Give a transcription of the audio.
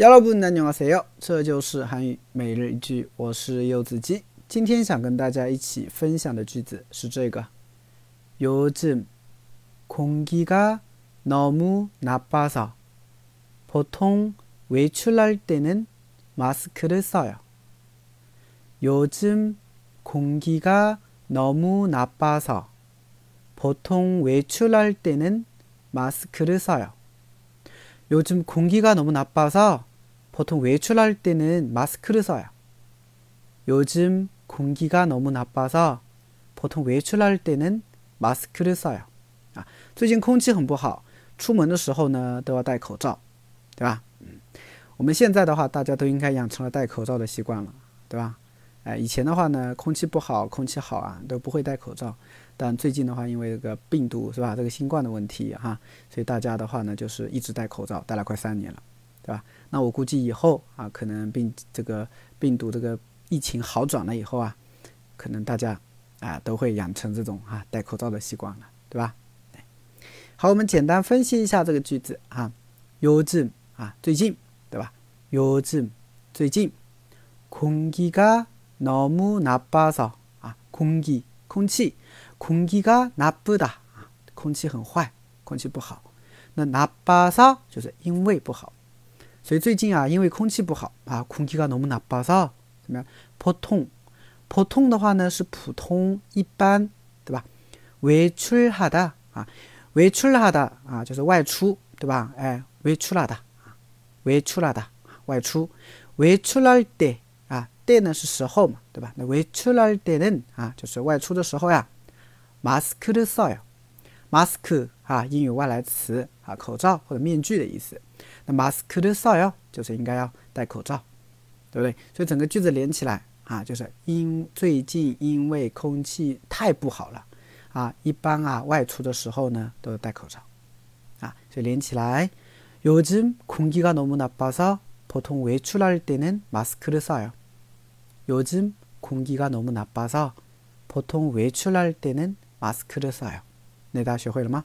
여러분안녕하세요这就是韩语每日一句，我是柚子鸡。今天想跟大家一起分享的句子是这个：요즘공기가너무나빠서보통외출할때는마스크를써요요즘공기가너무나빠서보통외출할때는마스크를써요요즘공기가너무나빠서 보통 외출할 때는 마스크를 써요. 요즘 공기가 너무 나빠서 보통 외출할 때는 마스크를 써요. 啊，最近空气很不好，出门的时候呢都要戴口罩，对吧？嗯，我们现在的话，大家都应该养成了戴口罩的习惯了，对吧？哎，以前的话呢，空气不好，空气好啊，都不会戴口罩。但最近的话，因为这个病毒是吧，这个新冠的问题哈，所以大家的话呢，就是一直戴口罩，戴了快三年了。 对吧？那我估计以后啊，可能病这个病毒这个疫情好转了以后啊，可能大家啊都会养成这种啊戴口罩的习惯了，对吧？好，我们简单分析一下这个句子啊，요즘啊最近，对吧？요즘最近，공기가너무나빠서啊，空气空气，공기가나쁘다啊，空气很坏，空气不好。那나빠서就是因为不好。 所以最近啊，因为空气不好啊，空气가너무나빠서怎么样？普通，普通的话呢是普通一般，对吧？외출하다啊，외출하다啊就是外出，对吧？哎，외출하다啊，외출하다外出，외출할 때啊，때呢是时候嘛，对吧？那외출할때는啊就是外出的时候呀，마스크를써요马斯克啊，英语外来词 啊，口罩或者面具的意思。那马斯克的少要就是应该要戴口罩，对不对？所以整个句子连起来啊，就是因最近因为空气太不好了啊，一般啊外出的时候呢都要戴口罩啊。所以连起来，요즘공기가너무나빠서보통외출할때는마스크를써요요즘공기가너무나빠서보통외출할때는마스크를써요那大家学会了吗？